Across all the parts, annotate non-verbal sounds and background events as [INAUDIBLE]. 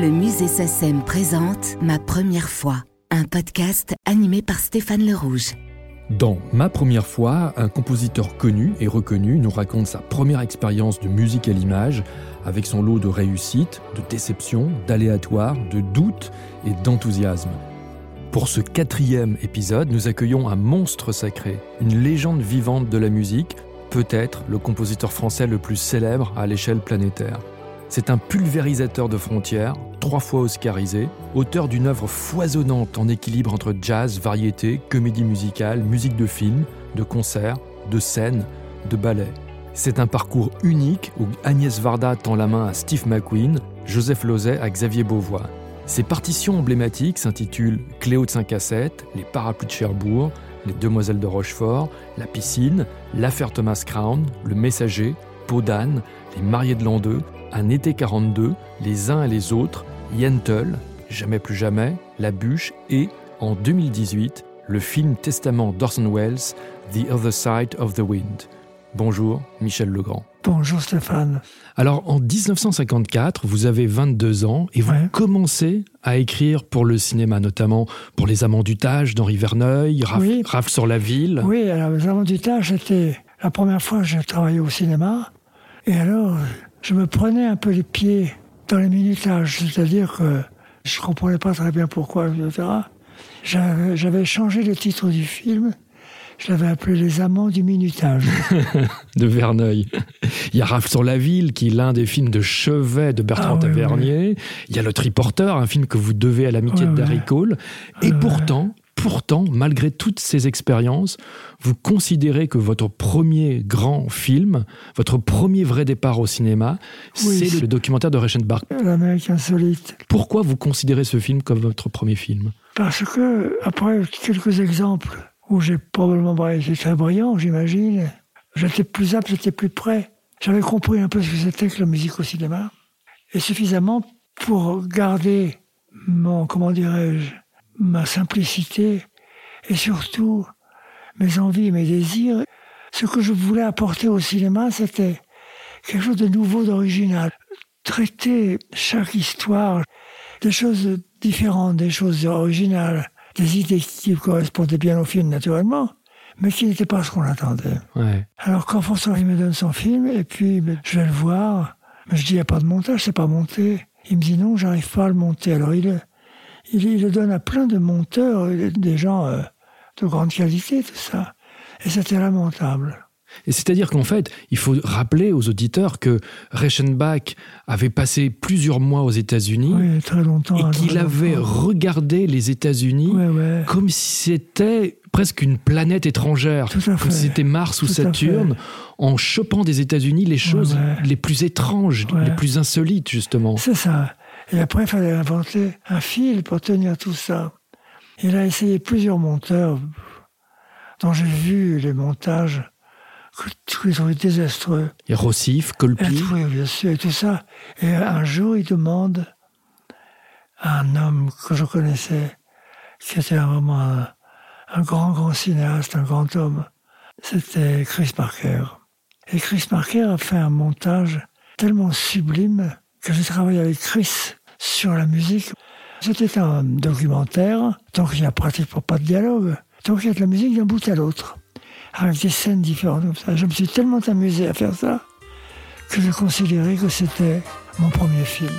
Le musée SACEM présente Ma première fois, un podcast animé par Stéphane Le Rouge. Dans Ma première fois, un compositeur connu et reconnu nous raconte sa première expérience de musique à l'image, avec son lot de réussites, de déceptions, d'aléatoires, de doutes et d'enthousiasme. Pour ce quatrième épisode, nous accueillons un monstre sacré, une légende vivante de la musique, peut-être le compositeur français le plus célèbre à l'échelle planétaire. C'est un pulvérisateur de frontières, trois fois oscarisé, auteur d'une œuvre foisonnante en équilibre entre jazz, variété, comédie musicale, musique de film, de concert, de scène, de ballet. C'est un parcours unique où Agnès Varda tend la main à Steve McQueen, Joseph Lozet à Xavier Beauvois. Ses partitions emblématiques s'intitulent Cléo de 5 à 7, Les parapluies de Cherbourg, Les Demoiselles de Rochefort, La piscine, L'affaire Thomas Crown, Le Messager, Peau d'âne, Les mariés de l'an 2, Un été 42, Les uns et les autres, Yentl, Jamais plus jamais, La bûche et, en 2018, le film testament d'Orson Welles, The Other Side of the Wind. Bonjour, Michel Legrand. Bonjour Stéphane. Alors en 1954, vous avez 22 ans et vous Ouais. commencez à écrire pour le cinéma, notamment pour Les Amants du Tage d'Henri Verneuil, Raf, Oui. Raf sur la ville. Oui, alors les Amants du Tage, c'était la première fois que j'ai travaillé au cinéma. Et alors, je me prenais un peu les pieds dans les minutages, c'est-à-dire que je comprenais pas très bien pourquoi, etc. J'avais j'avais changé le titre du film. Je l'avais appelé Les Amants du minutage. [LAUGHS] de Verneuil. Il y a Raf sur la ville, qui est l'un des films de chevet de Bertrand Ah Tavernier. Il y a Le Triporteur, un film que vous devez à l'amitié de. Darry Cole. Et pourtant, pourtant, malgré toutes ces expériences, vous considérez que votre premier grand film, votre premier vrai départ au cinéma, Oui, c'est le documentaire de Reichenbach. L'Amérique insolite. Pourquoi vous considérez ce film comme votre premier film? Parce que, après quelques exemples où j'ai probablement été très brillant, j'imagine, j'étais plus apte, j'étais plus prêt. J'avais compris un peu ce que c'était que la musique au cinéma, et suffisamment pour garder mon, comment dirais-je, ma simplicité, et surtout mes envies, mes désirs. Ce que je voulais apporter au cinéma, c'était quelque chose de nouveau, d'original. Traiter chaque histoire des choses différentes, des choses originales, des idées qui correspondaient bien au film naturellement, mais qui n'étaient pas ce qu'on attendait. Ouais. Alors quand François il me donne son film, et puis ben, je vais le voir, je dis il n'y a pas de montage, c'est pas monté. Il me dit non, j'arrive pas à le monter. Alors il, il, le donne à plein de monteurs, euh, des gens euh, de grande qualité, tout ça. Et c'était lamentable. Et c'est-à-dire qu'en fait, il faut rappeler aux auditeurs que Reichenbach avait passé plusieurs mois aux États-Unis Oui, très longtemps. et hein, qu'il avait longtemps. regardé les États-Unis Ouais, ouais. comme si c'était presque une planète étrangère, comme si c'était Mars ou Tout Saturne, en chopant des États-Unis les choses ouais. les plus étranges, les plus insolites justement. C'est ça. Et après, il fallait inventer un fil pour tenir tout ça. Il a essayé plusieurs monteurs dont j'ai vu les montages que j'ai trouvé désastreux. Et Rossif, Colpi, oui, bien sûr, et tout ça. Et un jour, il demande à un homme que je connaissais, qui était vraiment un, un grand, grand cinéaste, un grand homme. C'était Chris Parker. Et Chris Parker a fait un montage tellement sublime que j'ai travaillé avec Chris sur la musique. C'était un documentaire, donc il n'y a pratiquement pas de dialogue. Donc il y a de la musique d'un bout à l'autre, avec des scènes différentes comme ça. Je me suis tellement amusé à faire ça que je considérais que c'était mon premier film.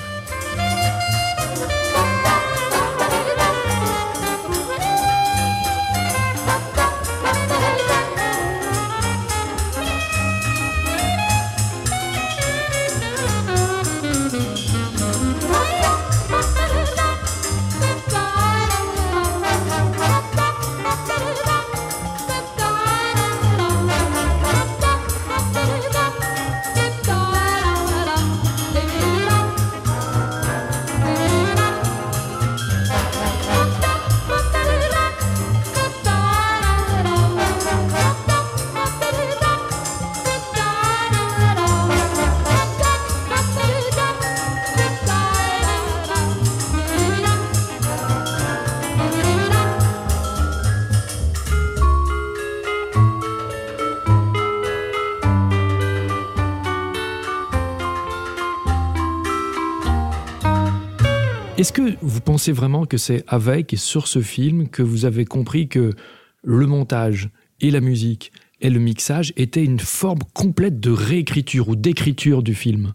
Est-ce que vous pensez vraiment que c'est avec et sur ce film que vous avez compris que le montage et la musique et le mixage étaient une forme complète de réécriture ou d'écriture du film?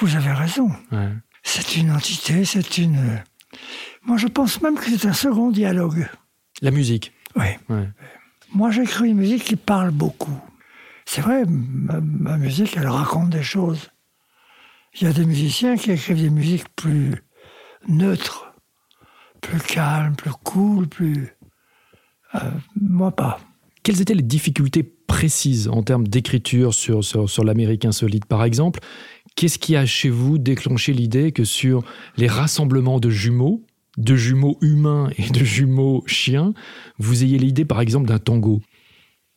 Vous avez raison. C'est une entité, c'est une... Moi, je pense même que c'est un second dialogue. La musique Oui. Moi, j'écris une musique qui parle beaucoup. C'est vrai, ma, musique, elle raconte des choses. Il y a des musiciens qui écrivent des musiques plus neutre, plus calme, plus cool, plus... Euh, moi pas. Quelles étaient les difficultés précises en termes d'écriture sur, sur, sur l'Amérique insolite, par exemple? Qu'est-ce qui a chez vous déclenché l'idée que sur les rassemblements de jumeaux, de jumeaux humains et de jumeaux chiens, vous ayez l'idée, par exemple, d'un tango?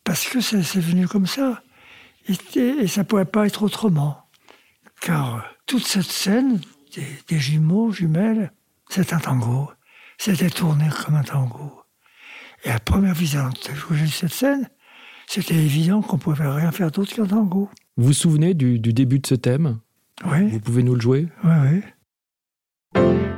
Parce que c'est venu comme ça. Et, et ça ne pourrait pas être autrement. Car toute cette scène des, jumeaux, jumelles, c'est un tango. C'était tourné comme un tango. Et à la première visite j'ai vu cette scène, c'était évident qu'on ne pouvait rien faire d'autre qu'un tango. Vous vous souvenez du, du, début de ce thème? Oui. Vous pouvez nous le jouer? Oui, oui.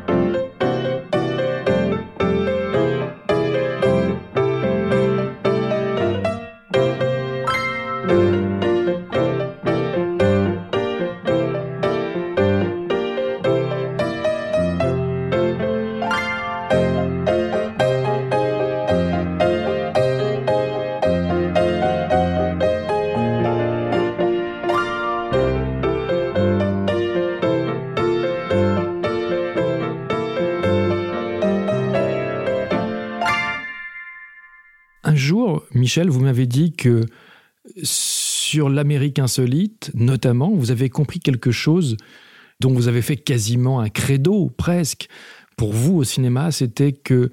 Michel, vous m'avez dit que sur l'Amérique insolite, notamment, vous avez compris quelque chose dont vous avez fait quasiment un credo, presque. Pour vous, au cinéma, c'était que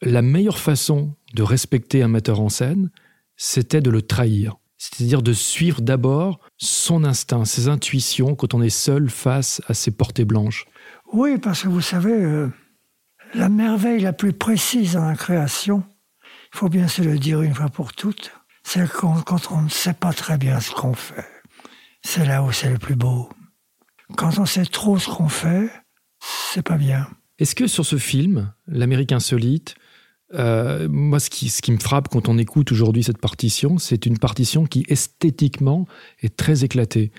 la meilleure façon de respecter un metteur en scène, c'était de le trahir. C'est-à-dire de suivre d'abord son instinct, ses intuitions quand on est seul face à ses portées blanches. Oui, parce que vous savez, euh, la merveille la plus précise dans la création, il faut bien se le dire une fois pour toutes, c'est quand, on ne sait pas très bien ce qu'on fait. C'est là où c'est le plus beau. Quand on sait trop ce qu'on fait, c'est pas bien. Est-ce que sur ce film, L'Amérique insolite, euh, moi, ce qui, ce qui me frappe quand on écoute aujourd'hui cette partition, c'est une partition qui esthétiquement est très éclatée.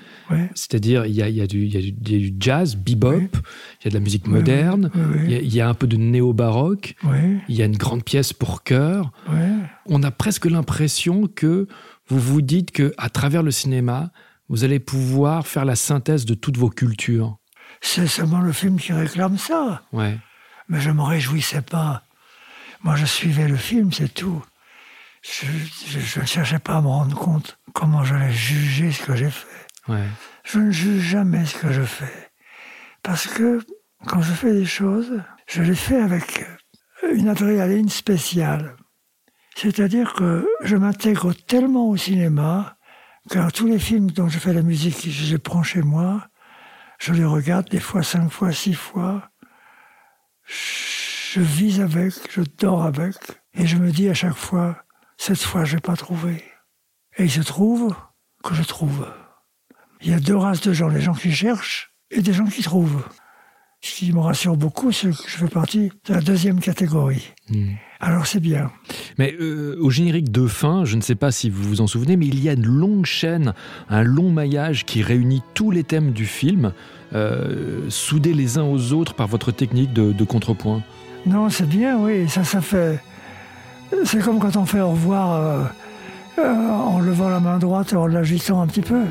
C'est-à-dire, il y a, y, a y a, du jazz, bebop, il y a de la musique moderne, il y, a un peu de néo-baroque, il y a une grande pièce pour chœur. On a presque l'impression que vous vous dites que à travers le cinéma, vous allez pouvoir faire la synthèse de toutes vos cultures. C'est seulement le film qui réclame ça. Ouais. Mais je ne me réjouissais pas moi, je suivais le film, c'est tout. Je ne cherchais pas à me rendre compte comment j'allais juger ce que j'ai fait. Je ne juge jamais ce que je fais. Parce que quand je fais des choses, je les fais avec une adrénaline spéciale. C'est-à-dire que je m'intègre tellement au cinéma que tous les films dont je fais la musique, je les prends chez moi, je les regarde des fois cinq fois, six fois je vis avec, je dors avec, et je me dis à chaque fois, cette fois je vais pas trouver. Et il se trouve que je trouve. Il y a deux races de gens, les gens qui cherchent et des gens qui trouvent. Ce qui me rassure beaucoup, c'est que je fais partie de la deuxième catégorie. Hmm. Alors c'est bien. Mais euh, au générique de fin, je ne sais pas si vous vous en souvenez, mais il y a une longue chaîne, un long maillage qui réunit tous les thèmes du film, euh, soudés les uns aux autres par votre technique de contrepoint. Non, c'est bien, oui. Ça, ça fait. C'est comme quand on fait au revoir euh, euh, en levant la main droite et en l'agitant un petit peu.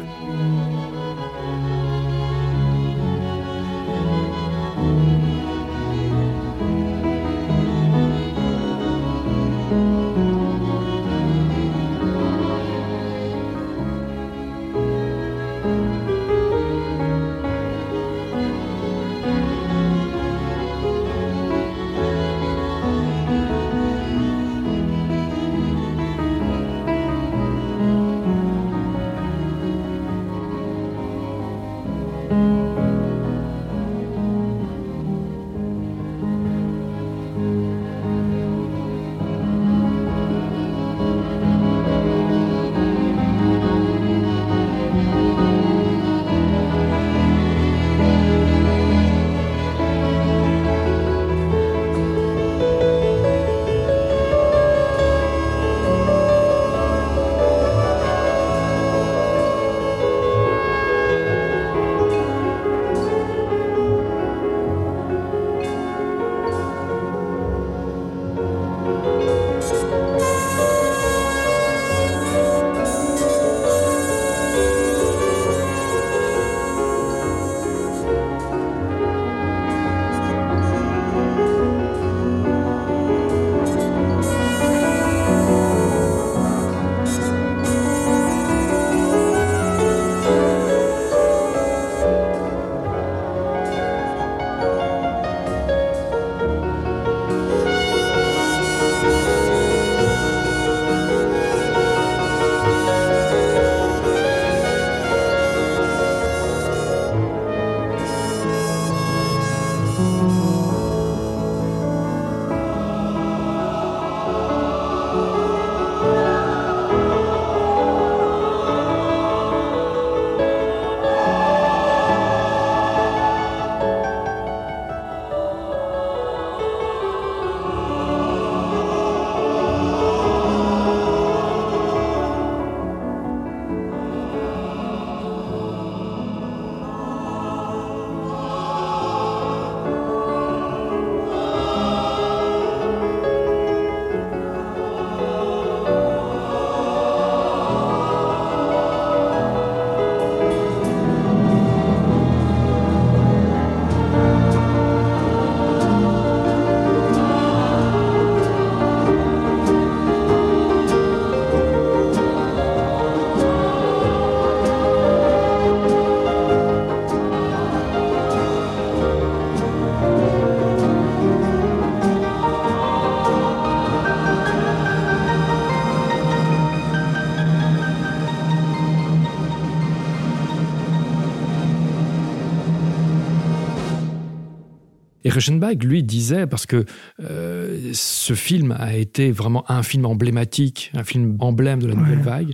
Reichenbach, lui, disait, parce que euh, ce film a été vraiment un film emblématique, un film emblème de la nouvelle vague,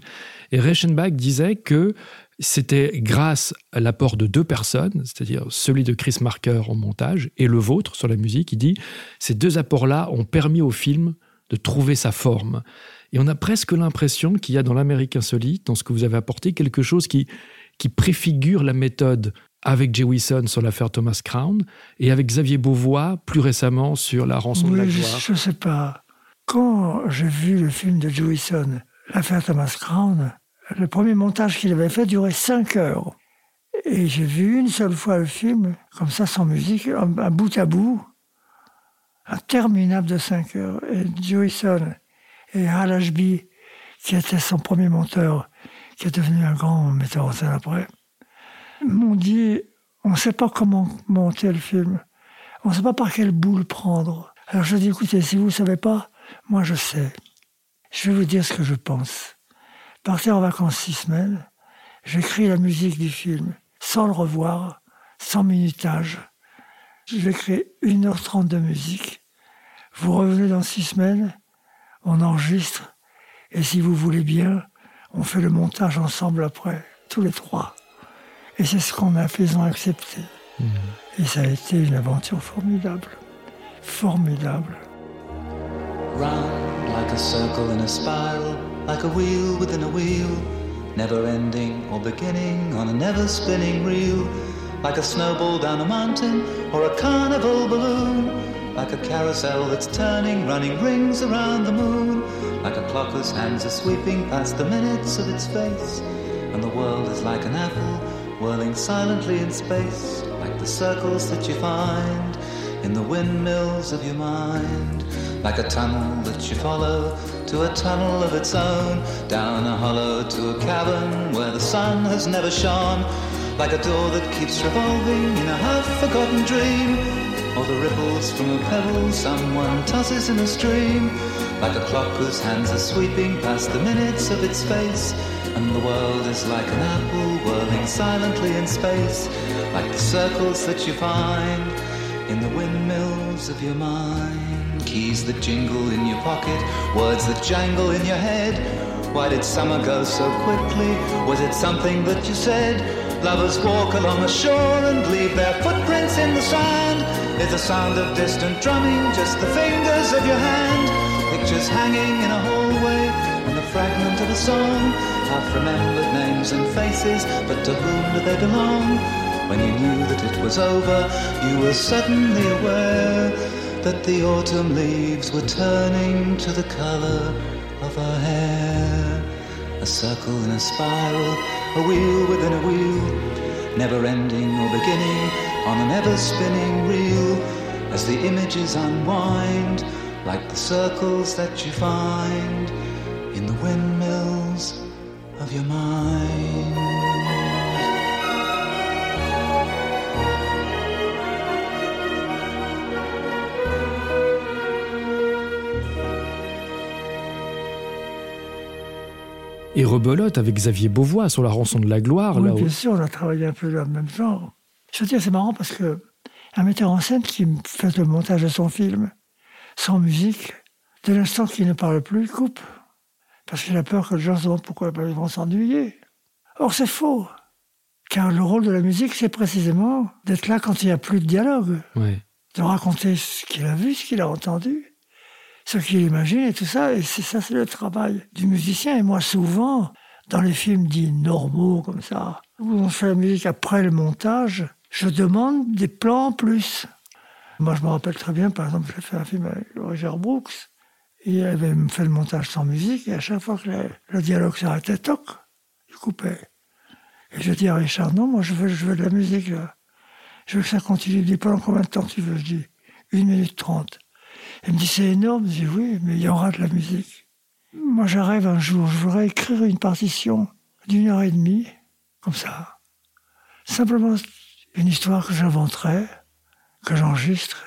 et Reichenbach disait que c'était grâce à l'apport de deux personnes, c'est-à-dire celui de Chris Marker en montage et le vôtre sur la musique. Il dit ces deux apports-là ont permis au film de trouver sa forme. Et on a presque l'impression qu'il y a dans l'Amérique insolite, dans ce que vous avez apporté, quelque chose qui, qui préfigure la méthode avec Jay Wilson sur l'affaire Thomas Crown et avec Xavier Beauvois plus récemment sur La rançon de la gloire. Je ne sais pas. Quand j'ai vu le film de Jay Wilson, l'affaire Thomas Crown, le premier montage qu'il avait fait durait 5 heures. Et j'ai vu une seule fois le film, comme ça, sans musique, un, bout à bout, interminable de 5 heures. Et Wilson et Hal Ashby, qui était son premier monteur, qui est devenu un grand metteur en scène après, m'ont dit on ne sait pas comment monter le film, on ne sait pas par quelle boule prendre. Alors je dis écoutez, si vous ne savez pas, moi je sais. Je vais vous dire ce que je pense. Partir en vacances six semaines, j'écris la musique du film sans le revoir, sans minutage. J'écris 1h30 de musique. Vous revenez dans six semaines, on enregistre, et si vous voulez bien, on fait le montage ensemble après, tous les trois. Et c'est ce qu'on a fait, ont accepté. Mmh. Et ça a été une aventure formidable. Formidable. Round like a circle in a spiral, like a wheel within a wheel, never ending or beginning on a never spinning reel, like a snowball down a mountain or a carnival balloon, like a carousel that's turning, running rings around the moon, like a clock whose hands are sweeping past the minutes of its face, and the world is like an apple whirling silently in space, like the circles that you find in the windmills of your mind, like a tunnel that you follow to a tunnel of its own, down a hollow to a cavern where the sun has never shone, like a door that keeps revolving in a half-forgotten dream, or the ripples from a pebble someone tosses in a stream, like a clock whose hands are sweeping past the minutes of its face and the world is like an apple whirling silently in space, like the circles that you find in the windmills of your mind. Keys that jingle in your pocket, words that jangle in your head. Why did summer go so quickly? Was it something that you said? Lovers walk along the shore and leave their footprints in the sand. Is the sound of distant drumming just the fingers of your hand? Pictures hanging in a hallway and a fragment of a song half remembered names and faces, but to whom do they belong? When you knew that it was over, you were suddenly aware that the autumn leaves were turning to the color of her hair. A circle in a spiral, a wheel within a wheel, never ending or beginning on an ever spinning reel as the images unwind like the circles that you find in the windmills et rebelote avec Xavier Beauvois sur la rançon de la gloire. Oui, bien sûr, on a travaillé un peu dans le même genre. Je veux dire, c'est marrant parce que Un metteur en scène qui fait le montage de son film sans musique, dès l'instant qu'il ne parle plus, il coupe. Parce qu'il a peur que les gens se demandent pourquoi ils vont s'ennuyer. Or, c'est faux. Car le rôle de la musique, c'est précisément d'être là quand il n'y a plus de dialogue. De raconter ce qu'il a vu, ce qu'il a entendu, ce qu'il imagine et tout ça. Et c'est ça, c'est le travail du musicien. Et moi, souvent, dans les films dits normaux comme ça, où on fait la musique après le montage, je demande des plans en plus. Moi, je me rappelle très bien, par exemple, j'ai fait un film avec Roger Brooks, il avait fait le montage sans musique, et à chaque fois que le, dialogue s'arrêtait, toc, il coupait. Et je dis à Richard, non, moi je veux, de la musique, là. Je veux que ça continue. Il dit, pendant combien de temps tu veux? Je dis, une minute trente. Il me dit, c'est énorme. Je dis, oui, mais il y aura de la musique. Moi, j'arrive un jour, je voudrais écrire une partition d'une heure et demie, comme ça. Simplement une histoire que j'inventerais, que j'enregistre,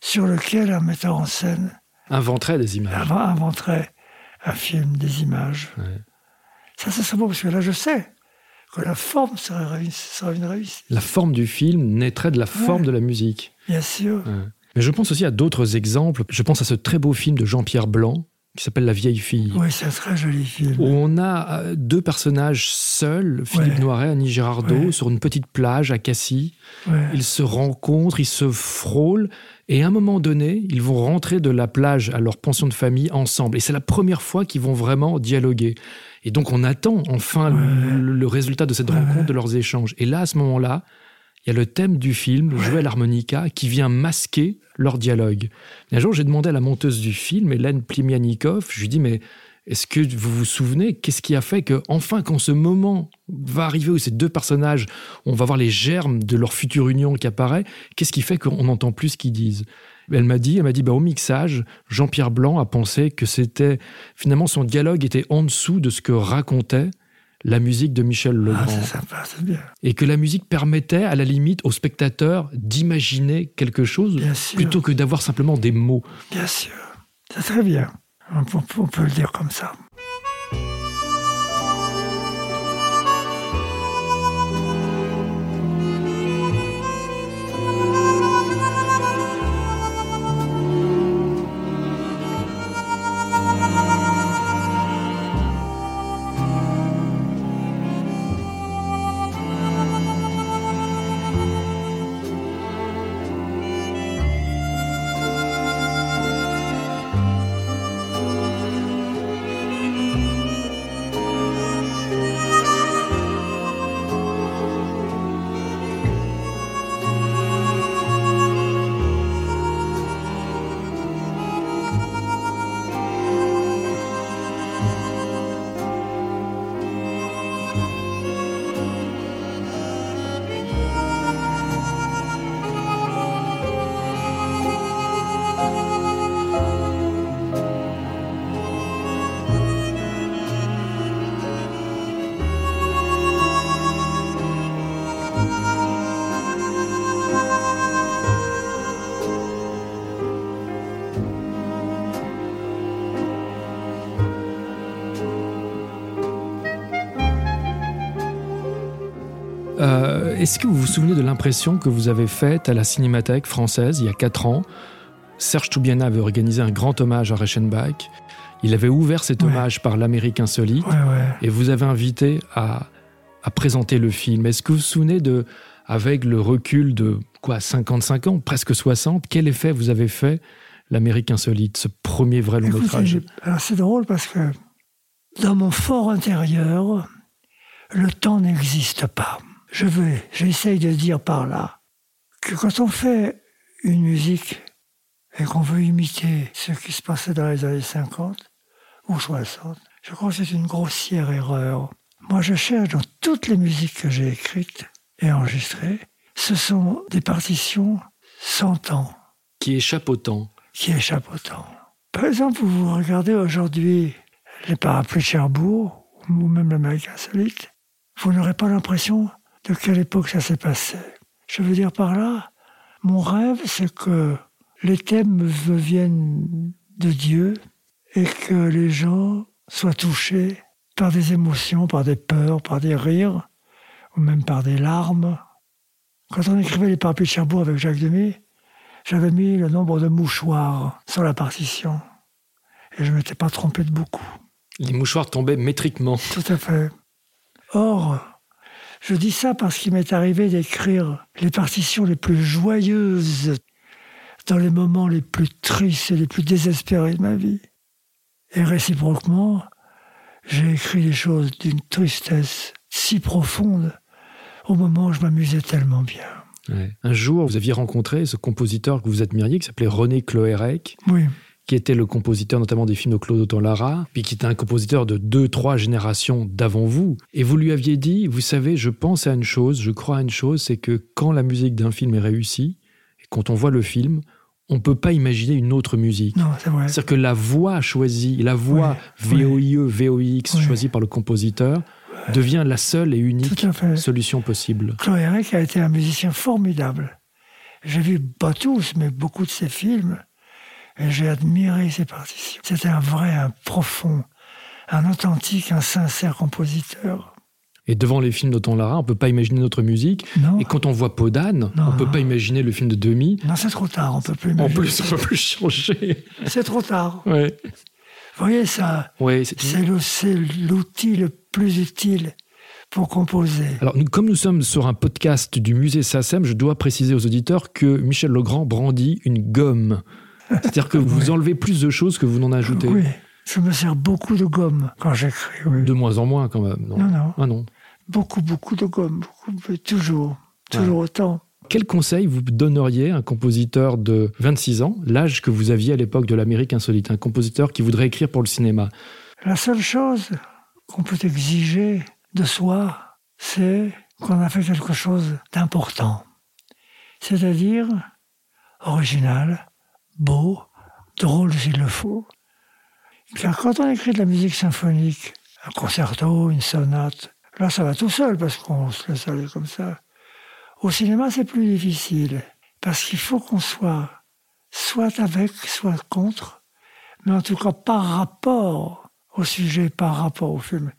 sur lequel un metteur en scène inventerait des images. Inventerait un film, des images. Ça, ça serait beau, parce que là, je sais que la forme serait, une réussite. La forme du film naîtrait de la forme de la musique. Bien sûr. Mais je pense aussi à d'autres exemples. Je pense à ce très beau film de Jean-Pierre Blanc, qui s'appelle La vieille fille. Oui, c'est un très joli film. Où on a euh, deux personnages seuls, Philippe Noiret, Annie Girardot, sur une petite plage à Cassis. Ils se rencontrent, ils se frôlent, et à un moment donné, ils vont rentrer de la plage à leur pension de famille ensemble. Et c'est la première fois qu'ils vont vraiment dialoguer. Et donc on attend enfin le, résultat de cette rencontre, de leurs échanges. Et là, à ce moment-là, il y a le thème du film, joué à l'harmonica, qui vient masquer leur dialogue. un jour, j'ai demandé à la monteuse du film, Hélène Plimianikov, je lui dis, mais est-ce que vous vous souvenez, qu'est-ce qui a fait que, enfin, quand ce moment va arriver où ces deux personnages, on va voir les germes de leur future union qui apparaît, qu'est-ce qui fait qu'on n'entend plus ce qu'ils disent? Elle m'a dit, elle m'a dit, bah, au mixage, Jean-Pierre Blanc a pensé que c'était finalement son dialogue était en dessous de ce que racontait la musique de Michel ah, Legrand. Ah, sympa, c'est bien. Et que la musique permettait, à la limite, au spectateur d'imaginer quelque chose plutôt que d'avoir simplement des mots. Bien sûr, c'est très bien. on peut le dire comme ça. Est-ce que vous vous souvenez de l'impression que vous avez faite à la Cinémathèque française il y a quatre ans? Serge Toubiana avait organisé un grand hommage à Reichenbach. Il avait ouvert cet hommage par l'Amérique insolite. Et vous avez invité à, présenter le film. Est-ce que vous vous souvenez de, avec le recul de quoi, 55 ans, presque 60, quel effet vous avez fait l'Amérique insolite, ce premier vrai long métrage? Alors c'est drôle parce que dans mon fort intérieur, le temps n'existe pas je veux, j'essaye de dire par là que quand on fait une musique et qu'on veut imiter ce qui se passait dans les années 50 ou 60, je crois que c'est une grossière erreur. Moi, je cherche dans toutes les musiques que j'ai écrites et enregistrées, ce sont des partitions sans temps. Qui échappent au temps. Qui échappent au temps. Par exemple, vous regardez aujourd'hui les parapluies de Cherbourg, ou même l'Amérique insolite, vous n'aurez pas l'impression de quelle époque ça s'est passé? Je veux dire par là, mon rêve, c'est que les thèmes viennent de Dieu et que les gens soient touchés par des émotions, par des peurs, par des rires, ou même par des larmes, Quand on écrivait Les Parapluies de Cherbourg avec Jacques Demy, j'avais mis le nombre de mouchoirs sur la partition. Et je ne m'étais pas trompé de beaucoup. Les mouchoirs tombaient métriquement. Tout à fait. Or, je dis ça parce qu'il m'est arrivé d'écrire les partitions les plus joyeuses dans les moments les plus tristes et les plus désespérés de ma vie. Et réciproquement, j'ai écrit des choses d'une tristesse si profonde au moment où je m'amusais tellement bien. Un jour, vous aviez rencontré ce compositeur que vous admiriez, qui s'appelait René Cloérec. Oui qui était le compositeur notamment des films de Claude Autant-Lara, puis qui était un compositeur de deux, trois générations d'avant vous. Et vous lui aviez dit, vous savez, je pense à une chose, je crois à une chose, c'est que quand la musique d'un film est réussie, et quand on voit le film, on ne peut pas imaginer une autre musique. C'est-à-dire que la voix choisie, la voix VOIE, VOIX choisie par le compositeur, devient la seule et unique solution possible. Chloé a été un musicien formidable. J'ai vu pas tous, mais beaucoup de ses films. Et j'ai admiré ses partitions. C'était un vrai, un profond, un authentique, un sincère compositeur. Et devant les films d'Autant Lara, on peut pas imaginer notre musique. Non. Et quand on voit Podane, on peut pas imaginer le film de Demi. Non, c'est trop tard, on peut plus imaginer. En plus, on peut plus changer. C'est trop tard. Ouais. Vous voyez ça ouais, C'est l'outil le plus utile pour composer. Alors, comme nous sommes sur un podcast du musée SACEM, je dois préciser aux auditeurs que Michel Legrand brandit une gomme. C'est-à-dire que vous enlevez plus de choses que vous n'en ajoutez. Oui, je me sers beaucoup de gomme quand j'écris. De moins en moins quand même. Non, non. Ah non. Beaucoup, beaucoup de gomme. Beaucoup, toujours. Toujours autant. Quel conseil vous donneriez à un compositeur de 26 ans, l'âge que vous aviez à l'époque de l'Amérique insolite, un compositeur qui voudrait écrire pour le cinéma? La seule chose qu'on peut exiger de soi, c'est qu'on a fait quelque chose d'important. C'est-à-dire original, beau, drôle s'il le faut. Car quand on écrit de la musique symphonique, un concerto, une sonate, là ça va tout seul parce qu'on se laisse aller comme ça. Au cinéma, c'est plus difficile parce qu'il faut qu'on soit soit avec, soit contre, mais en tout cas par rapport au sujet, par rapport au film,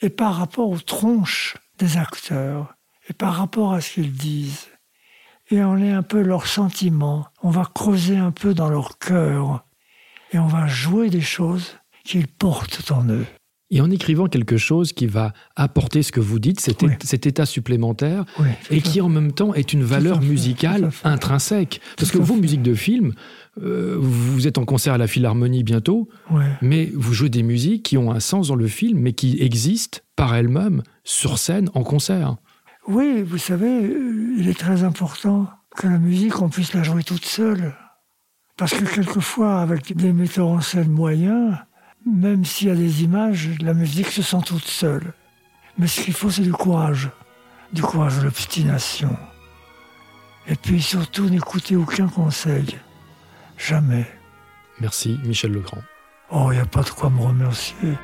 et par rapport aux tronches des acteurs, et par rapport à ce qu'ils disent et on est un peu leurs sentiments. On va creuser un peu dans leur cœur et on va jouer des choses qu'ils portent en eux. Et en écrivant quelque chose qui va apporter ce que vous dites, cet, état supplémentaire, et qui en même temps est une valeur musicale intrinsèque. Parce que vos musiques de film, euh, vous êtes en concert à la Philharmonie bientôt, mais vous jouez des musiques qui ont un sens dans le film, mais qui existent par elles-mêmes sur scène en concert. Oui, vous savez, euh, il est très important que la musique, on puisse la jouer toute seule. Parce que quelquefois, avec des metteurs en scène moyens, même s'il y a des images, la musique se sent toute seule. Mais ce qu'il faut, c'est du courage. Du courage de l'obstination. Et puis surtout, n'écoutez aucun conseil. Jamais. Merci, Michel Legrand. Oh, il n'y a pas de quoi me remercier.